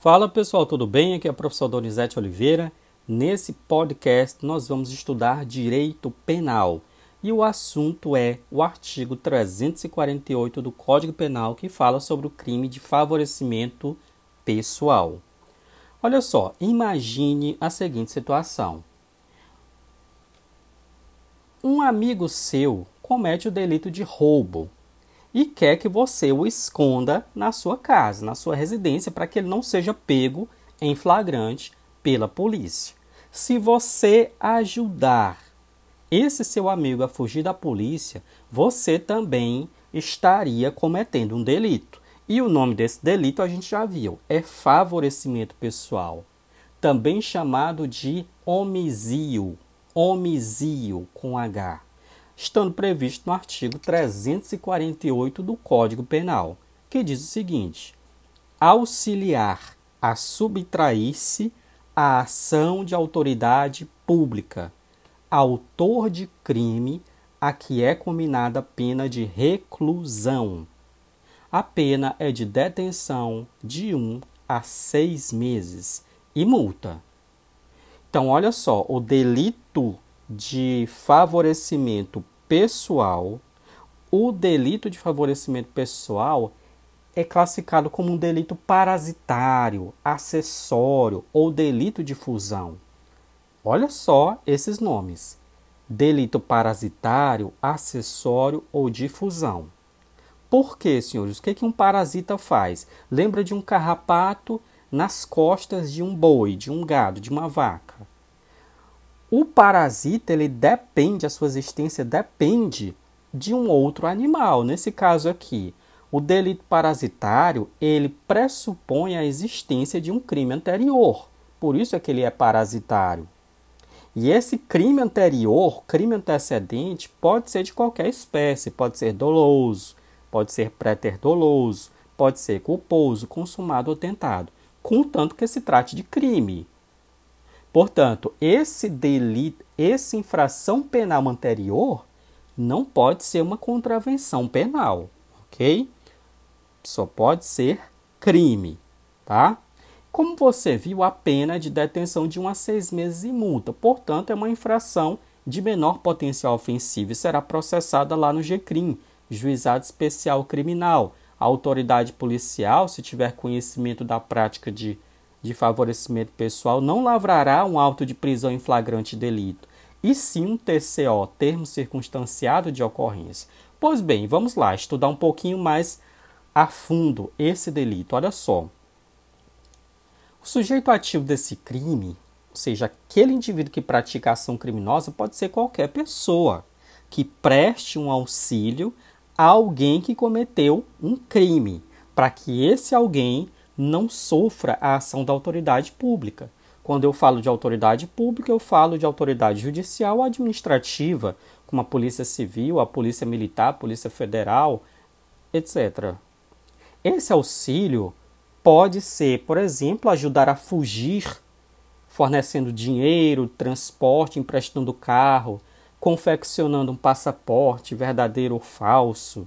Fala pessoal, tudo bem? Aqui é o professor Donizete Oliveira. Nesse podcast nós vamos estudar direito penal e o assunto é o artigo 348 do Código Penal que fala sobre o crime de favorecimento pessoal. Olha só, imagine a seguinte situação: um amigo seu comete o delito de roubo e quer que você o esconda na sua casa, na sua residência, para que ele não seja pego em flagrante pela polícia. Se você ajudar esse seu amigo a fugir da polícia, você também estaria cometendo um delito. E o nome desse delito a gente já viu, é favorecimento pessoal, também chamado de homicídio, homicídio com H estando previsto no artigo 348 do Código Penal, que diz o seguinte: auxiliar a subtrair-se a ação de autoridade pública, autor de crime a que é combinada pena de reclusão. A pena é de detenção de um a seis meses e multa. Então, olha só, o delito de favorecimento pessoal, o delito de favorecimento pessoal é classificado como um delito parasitário, acessório ou delito de fusão. Olha só esses nomes: delito parasitário, acessório ou difusão. Por quê, senhores? O que, que um parasita faz? Lembra de um carrapato nas costas de um boi, de um gado, de uma vaca. O parasita, ele depende, a sua existência depende de um outro animal. Nesse caso aqui, o delito parasitário, ele pressupõe a existência de um crime anterior. Por isso é que ele é parasitário. E esse crime anterior, crime antecedente, pode ser de qualquer espécie, pode ser doloso, pode ser préter-doloso, pode ser culposo, consumado ou tentado, contanto que se trate de crime. Portanto, esse delito, essa infração penal anterior não pode ser uma contravenção penal, ok? Só pode ser crime, tá? Como você viu, a pena de detenção de 1 a 6 meses e multa. Portanto, é uma infração de menor potencial ofensivo e será processada lá no GCRIM, Juizado Especial Criminal. A autoridade policial, se tiver conhecimento da prática de de favorecimento pessoal não lavrará um auto de prisão em flagrante delito, e sim um TCO, termo circunstanciado de ocorrência. Pois bem, vamos lá estudar um pouquinho mais a fundo esse delito. Olha só. O sujeito ativo desse crime, ou seja, aquele indivíduo que pratica ação criminosa, pode ser qualquer pessoa que preste um auxílio a alguém que cometeu um crime, para que esse alguém não sofra a ação da autoridade pública. Quando eu falo de autoridade pública, eu falo de autoridade judicial administrativa, como a Polícia Civil, a Polícia Militar, a Polícia Federal, etc. Esse auxílio pode ser, por exemplo, ajudar a fugir, fornecendo dinheiro, transporte, emprestando carro, confeccionando um passaporte verdadeiro ou falso,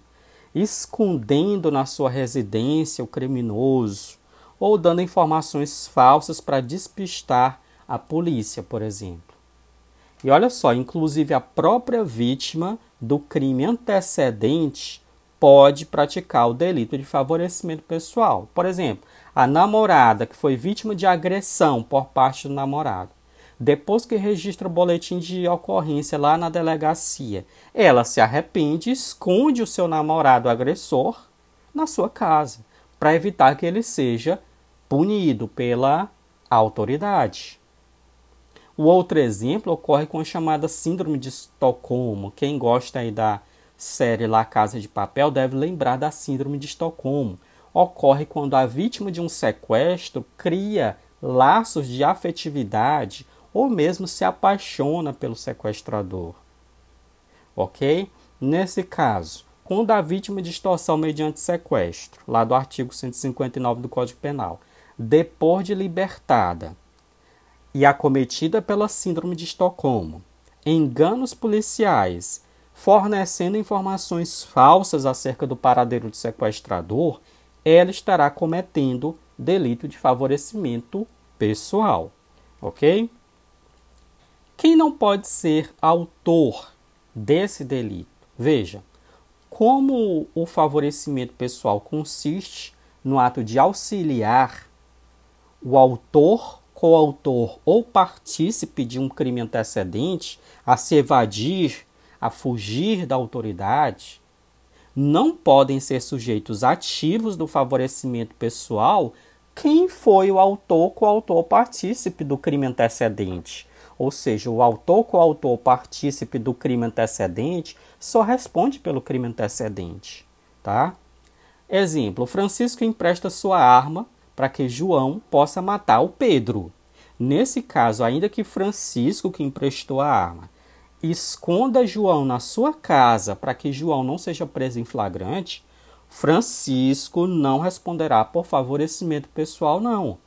escondendo na sua residência o criminoso, ou dando informações falsas para despistar a polícia, por exemplo. E olha só, inclusive a própria vítima do crime antecedente pode praticar o delito de favorecimento pessoal. Por exemplo, a namorada que foi vítima de agressão por parte do namorado. Depois que registra o boletim de ocorrência lá na delegacia, ela se arrepende e esconde o seu namorado agressor na sua casa, para evitar que ele seja punido pela autoridade. O outro exemplo ocorre com a chamada Síndrome de Estocolmo. Quem gosta aí da série La Casa de Papel deve lembrar da Síndrome de Estocolmo. Ocorre quando a vítima de um sequestro cria laços de afetividade ou mesmo se apaixona pelo sequestrador. Ok? Nesse caso, quando a vítima de extorsão mediante sequestro, lá do artigo 159 do Código Penal, depois de libertada e acometida pela Síndrome de Estocolmo, enganos policiais, fornecendo informações falsas acerca do paradeiro do sequestrador, ela estará cometendo delito de favorecimento pessoal, ok? Quem não pode ser autor desse delito? Veja, como o favorecimento pessoal consiste no ato de auxiliar o autor, coautor ou partícipe de um crime antecedente a se evadir, a fugir da autoridade, não podem ser sujeitos ativos do favorecimento pessoal quem foi o autor, coautor ou partícipe do crime antecedente. Ou seja, o autor, coautor ou partícipe do crime antecedente só responde pelo crime antecedente, tá? Exemplo, Francisco empresta sua arma para que João possa matar o Pedro. Nesse caso, ainda que Francisco, que emprestou a arma, esconda João na sua casa para que João não seja preso em flagrante, Francisco não responderá por favorecimento pessoal, não.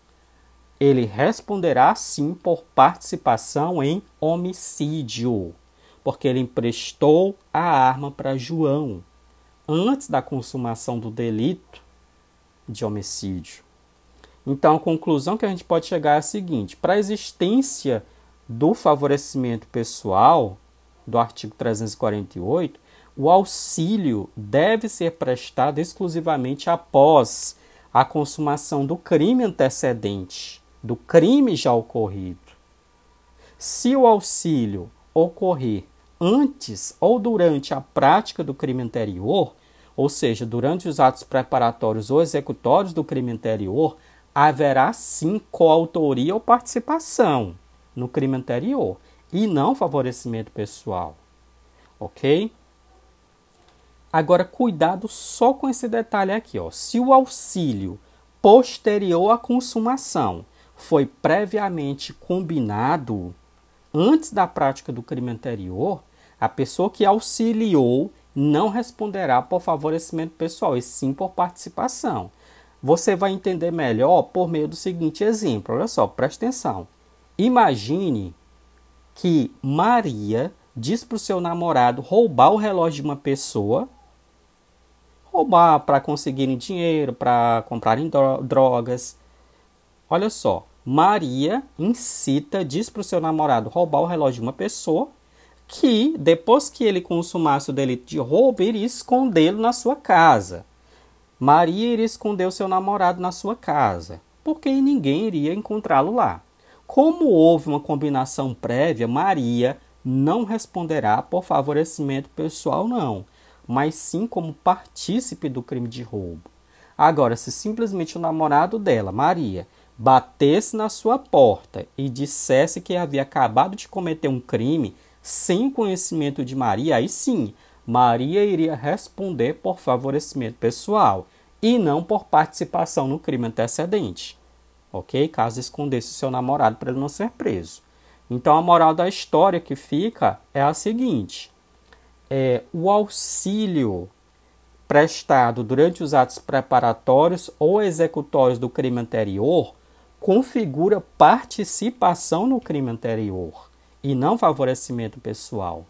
Ele responderá sim por participação em homicídio, porque ele emprestou a arma para João antes da consumação do delito de homicídio. Então, a conclusão que a gente pode chegar é a seguinte: para a existência do favorecimento pessoal, do artigo 348, o auxílio deve ser prestado exclusivamente após a consumação do crime antecedente, do crime já ocorrido. Se o auxílio ocorrer antes ou durante a prática do crime anterior, ou seja, durante os atos preparatórios ou executórios do crime anterior, haverá sim coautoria ou participação no crime anterior e não favorecimento pessoal. Ok? Agora, cuidado só com esse detalhe aqui. Ó. Se o auxílio posterior à consumação foi previamente combinado antes da prática do crime anterior, a pessoa que auxiliou não responderá por favorecimento pessoal, e sim por participação. Você vai entender melhor por meio do seguinte exemplo. Olha só, preste atenção. Imagine que Maria diz para o seu namorado roubar o relógio de uma pessoa roubar para conseguirem dinheiro, para comprarem drogas. Olha só, Maria incita, diz para o seu namorado roubar o relógio de uma pessoa que, depois que ele consumasse o delito de roubo, iria escondê-lo na sua casa. Maria iria esconder o seu namorado na sua casa, porque ninguém iria encontrá-lo lá. Como houve uma combinação prévia, Maria não responderá por favorecimento pessoal, não mas sim como partícipe do crime de roubo. Agora, se simplesmente o namorado dela, Maria, batesse na sua porta e dissesse que havia acabado de cometer um crime sem conhecimento de Maria, aí sim, Maria iria responder por favorecimento pessoal e não por participação no crime antecedente. Ok? Caso escondesse seu namorado para ele não ser preso. Então a moral da história que fica é a seguinte: é, o auxílio prestado durante os atos preparatórios ou executórios do crime anterior configura participação no crime anterior e não favorecimento pessoal.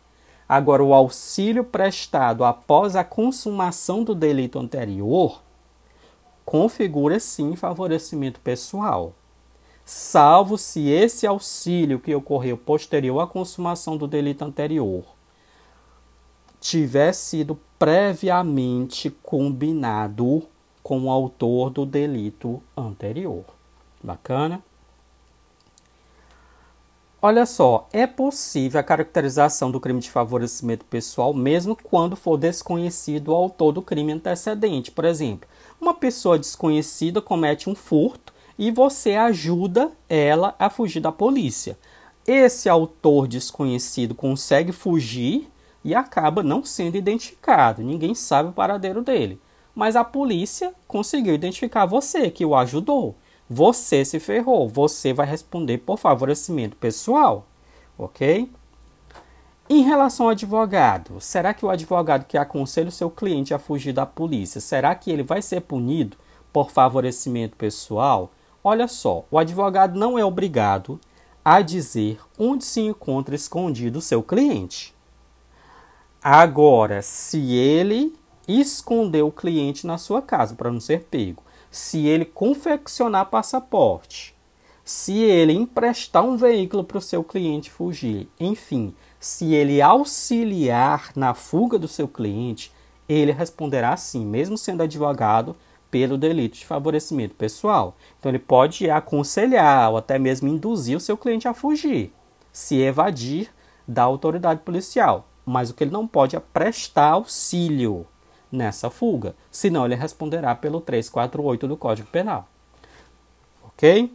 Agora, o auxílio prestado após a consumação do delito anterior configura sim favorecimento pessoal, salvo se esse auxílio que ocorreu posterior à consumação do delito anterior tiver sido previamente combinado com o autor do delito anterior. Bacana? Olha só, é possível a caracterização do crime de favorecimento pessoal mesmo quando for desconhecido o autor do crime antecedente. Por exemplo, uma pessoa desconhecida comete um furto e você ajuda ela a fugir da polícia. Esse autor desconhecido consegue fugir e acaba não sendo identificado. Ninguém sabe o paradeiro dele. Mas a polícia conseguiu identificar você, que o ajudou. Você se ferrou. Você vai responder por favorecimento pessoal. Ok? Em relação ao advogado, será que o advogado que aconselha o seu cliente a fugir da polícia, será que ele vai ser punido por favorecimento pessoal? Olha só, o advogado não é obrigado a dizer onde se encontra escondido o seu cliente. Agora, se ele esconder o cliente na sua casa para não ser pego, se ele confeccionar passaporte, se ele emprestar um veículo para o seu cliente fugir, enfim, se ele auxiliar na fuga do seu cliente, ele responderá sim, mesmo sendo advogado, pelo delito de favorecimento pessoal. Então ele pode aconselhar ou até mesmo induzir o seu cliente a fugir, se evadir da autoridade policial. Mas o que ele não pode é prestar auxílio nessa fuga, senão ele responderá pelo 348 do Código Penal. OK?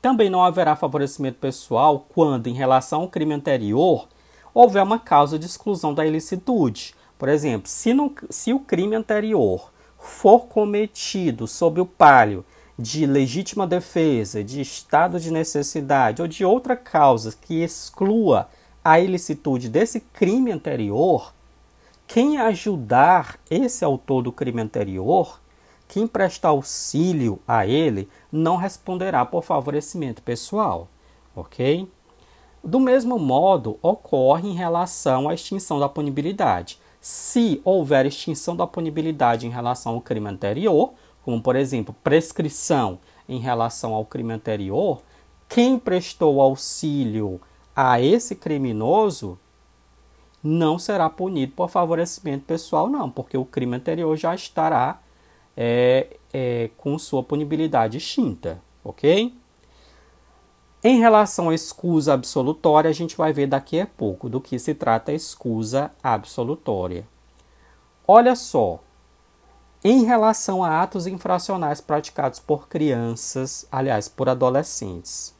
Também não haverá favorecimento pessoal quando, em relação ao crime anterior, houver uma causa de exclusão da ilicitude. Por exemplo, se, se o crime anterior for cometido sob o palio de legítima defesa, de estado de necessidade ou de outra causa que exclua a ilicitude desse crime anterior, quem ajudar esse autor do crime anterior, quem prestar auxílio a ele, não responderá por favorecimento pessoal, ok? Do mesmo modo, ocorre em relação à extinção da punibilidade. Se houver extinção da punibilidade em relação ao crime anterior, como por exemplo prescrição em relação ao crime anterior, quem prestou auxílio a esse criminoso não será punido por favorecimento pessoal, não, porque o crime anterior já estará é, é, com sua punibilidade extinta, ok? Em relação à escusa absolutória, a gente vai ver daqui a pouco do que se trata a escusa absolutória. Olha só, em relação a atos infracionais praticados por crianças, aliás, por adolescentes.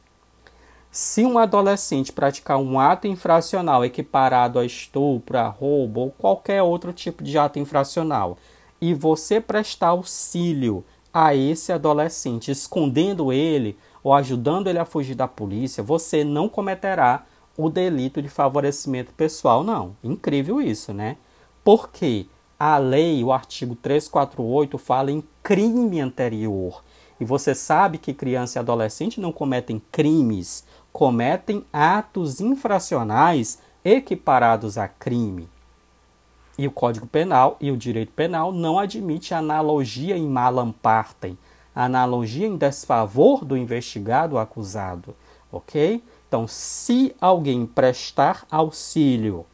Se um adolescente praticar um ato infracional equiparado a estupro, a roubo ou qualquer outro tipo de ato infracional, e você prestar auxílio a esse adolescente, escondendo ele ou ajudando ele a fugir da polícia, você não cometerá o delito de favorecimento pessoal, não. Incrível isso, né? Porque a lei, o artigo 348, fala em crime anterior. E você sabe que criança e adolescente não cometem crimes, cometem atos infracionais equiparados a crime. E o Código Penal e o direito penal não admite analogia em malam partem, analogia em desfavor do investigado ou acusado, ok? Então, se alguém prestar auxílio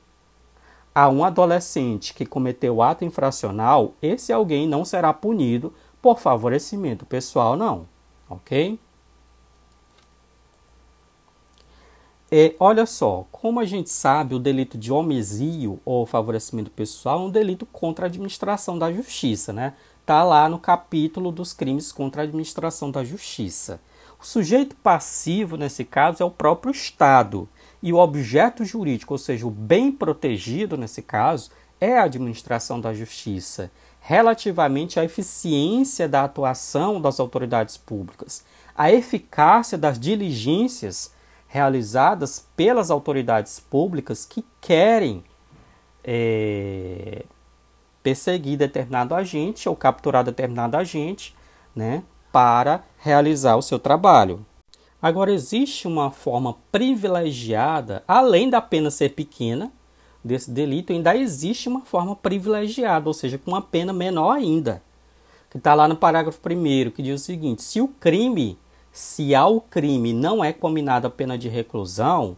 a um adolescente que cometeu ato infracional, esse alguém não será punido por favorecimento pessoal, não, ok? É, olha só, como a gente sabe, o delito de homicídio ou favorecimento pessoal é um delito contra a administração da justiça, né? Está lá no capítulo dos crimes contra a administração da justiça. O sujeito passivo, nesse caso, é o próprio Estado. E o objeto jurídico, ou seja, o bem protegido, nesse caso, é a administração da justiça, relativamente à eficiência da atuação das autoridades públicas, a eficácia das diligências realizadas pelas autoridades públicas que querem é, perseguir determinado agente ou capturar determinado agente, né, para realizar o seu trabalho. Agora existe uma forma privilegiada, além da pena ser pequena desse delito, ainda existe uma forma privilegiada, ou seja, com uma pena menor ainda, que está lá no parágrafo 1 que diz o seguinte: se o crime, se ao crime não é combinada a pena de reclusão,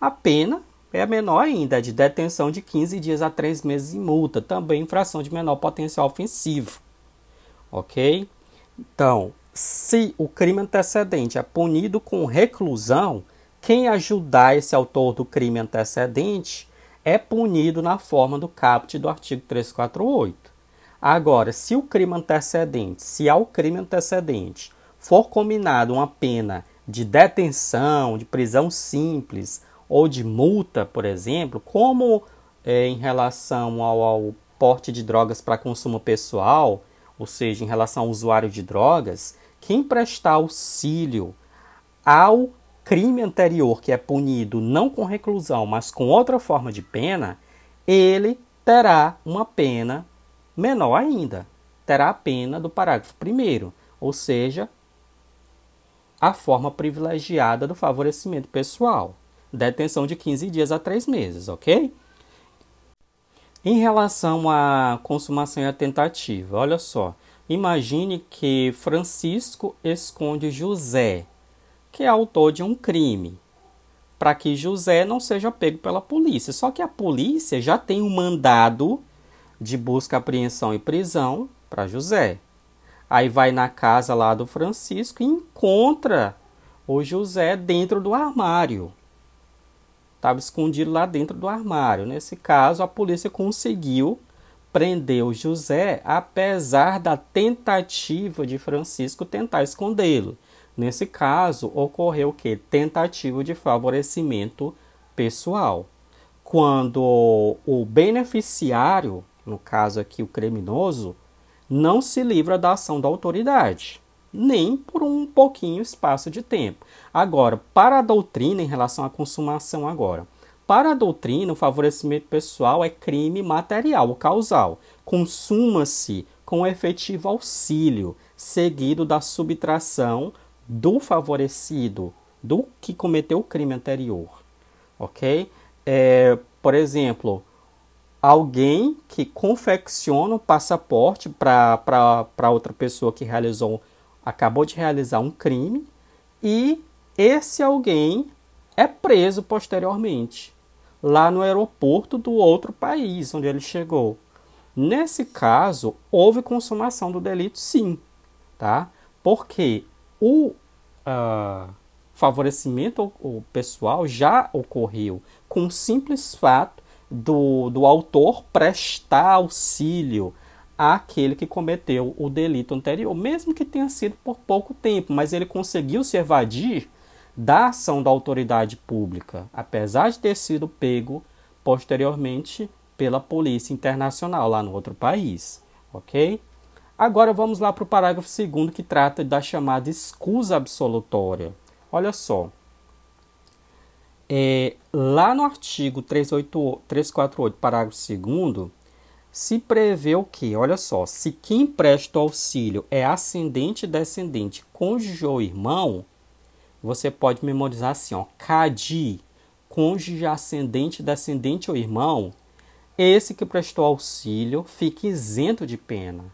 a pena é menor ainda, é de detenção de 15 dias a 3 meses e multa, também infração de menor potencial ofensivo. Ok? Então, se o crime antecedente é punido com reclusão, quem ajudar esse autor do crime antecedente é punido na forma do caput do artigo 348. Agora, se o crime antecedente, se ao crime antecedente for combinado uma pena de detenção, de prisão simples ou de multa, por exemplo, como é, em relação ao, ao porte de drogas para consumo pessoal, ou seja, em relação ao usuário de drogas, quem prestar auxílio ao crime anterior que é punido não com reclusão, mas com outra forma de pena, ele terá uma pena menor ainda. Terá a pena do parágrafo 1, ou seja, a forma privilegiada do favorecimento pessoal detenção de 15 dias a 3 meses, ok? Em relação à consumação e à tentativa, olha só, Imagine que Francisco esconde José, que é autor de um crime, para que José não seja pego pela polícia. Só que a polícia já tem um mandado de busca, apreensão e prisão para José. Aí vai na casa lá do Francisco e encontra o José dentro do armário. Estava escondido lá dentro do armário. Nesse caso, a polícia conseguiu prender o José, apesar da tentativa de Francisco tentar escondê-lo. Nesse caso, ocorreu o que? Tentativa de favorecimento pessoal. Quando o beneficiário, no caso aqui o criminoso, não se livra da ação da autoridade, nem por um pouquinho espaço de tempo. Agora, para a doutrina em relação à consumação agora, para a doutrina, o favorecimento pessoal é crime material causal. Consuma-se com efetivo auxílio, seguido da subtração do favorecido, do que cometeu o crime anterior. Ok? É, por exemplo, alguém que confecciona um passaporte para outra pessoa que realizou, acabou de realizar um crime e esse alguém é preso posteriormente lá no aeroporto do outro país onde ele chegou. Nesse caso, houve consumação do delito, sim, tá? Porque o uh, favorecimento pessoal já ocorreu com o simples fato do, do autor prestar auxílio àquele que cometeu o delito anterior, mesmo que tenha sido por pouco tempo, mas ele conseguiu se evadir da ação da autoridade pública, apesar de ter sido pego posteriormente pela Polícia Internacional lá no outro país, ok? Agora vamos lá para o parágrafo 2 que trata da chamada escusa absolutória. Olha só. É, lá no artigo 388, 348, parágrafo 2, se prevê o que? Olha só, se quem presta auxílio é ascendente, descendente, cônjuge ou irmão, você pode memorizar assim, ó, CADI, cônjuge, ascendente, descendente ou irmão, esse que prestou auxílio fica isento de pena.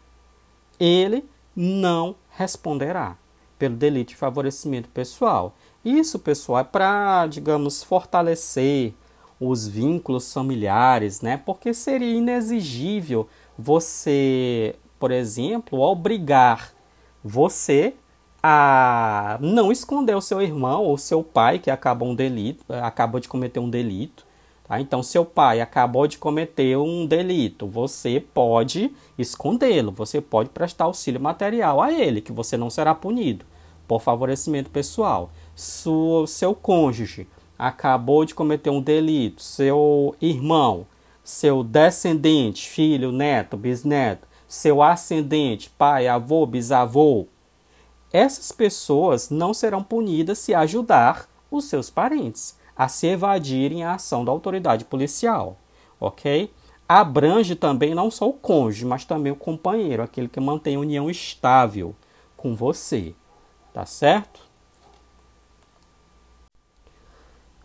Ele não responderá pelo delito de favorecimento pessoal. Isso, pessoal, é para, digamos, fortalecer os vínculos familiares, né? Porque seria inexigível você, por exemplo, obrigar você a não esconder o seu irmão ou seu pai que acabou um delito, acabou de cometer um delito. Tá? Então, seu pai acabou de cometer um delito, você pode escondê-lo, você pode prestar auxílio material a ele, que você não será punido por favorecimento pessoal sua, seu cônjuge acabou de cometer um delito, seu irmão, seu descendente, filho, neto, bisneto, seu ascendente, pai, avô, bisavô, essas pessoas não serão punidas se ajudar os seus parentes a se evadirem a ação da autoridade policial, ok? Abrange também não só o cônjuge, mas também o companheiro, aquele que mantém união estável com você, tá certo?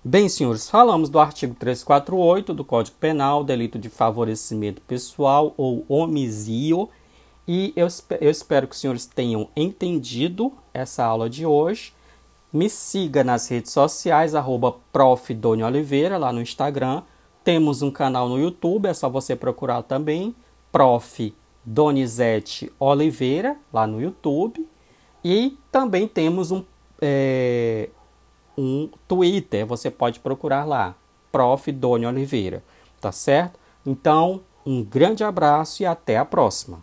Bem, senhores, falamos do artigo 348 do Código Penal, delito de favorecimento pessoal ou homicídio, e eu, eu espero que os senhores tenham entendido essa aula de hoje. Me siga nas redes sociais, arroba Oliveira, lá no Instagram. Temos um canal no YouTube, é só você procurar também, Prof. Donizete Oliveira, lá no YouTube. E também temos um, é, um Twitter, você pode procurar lá, Prof. Doni Oliveira, tá certo? Então, um grande abraço e até a próxima.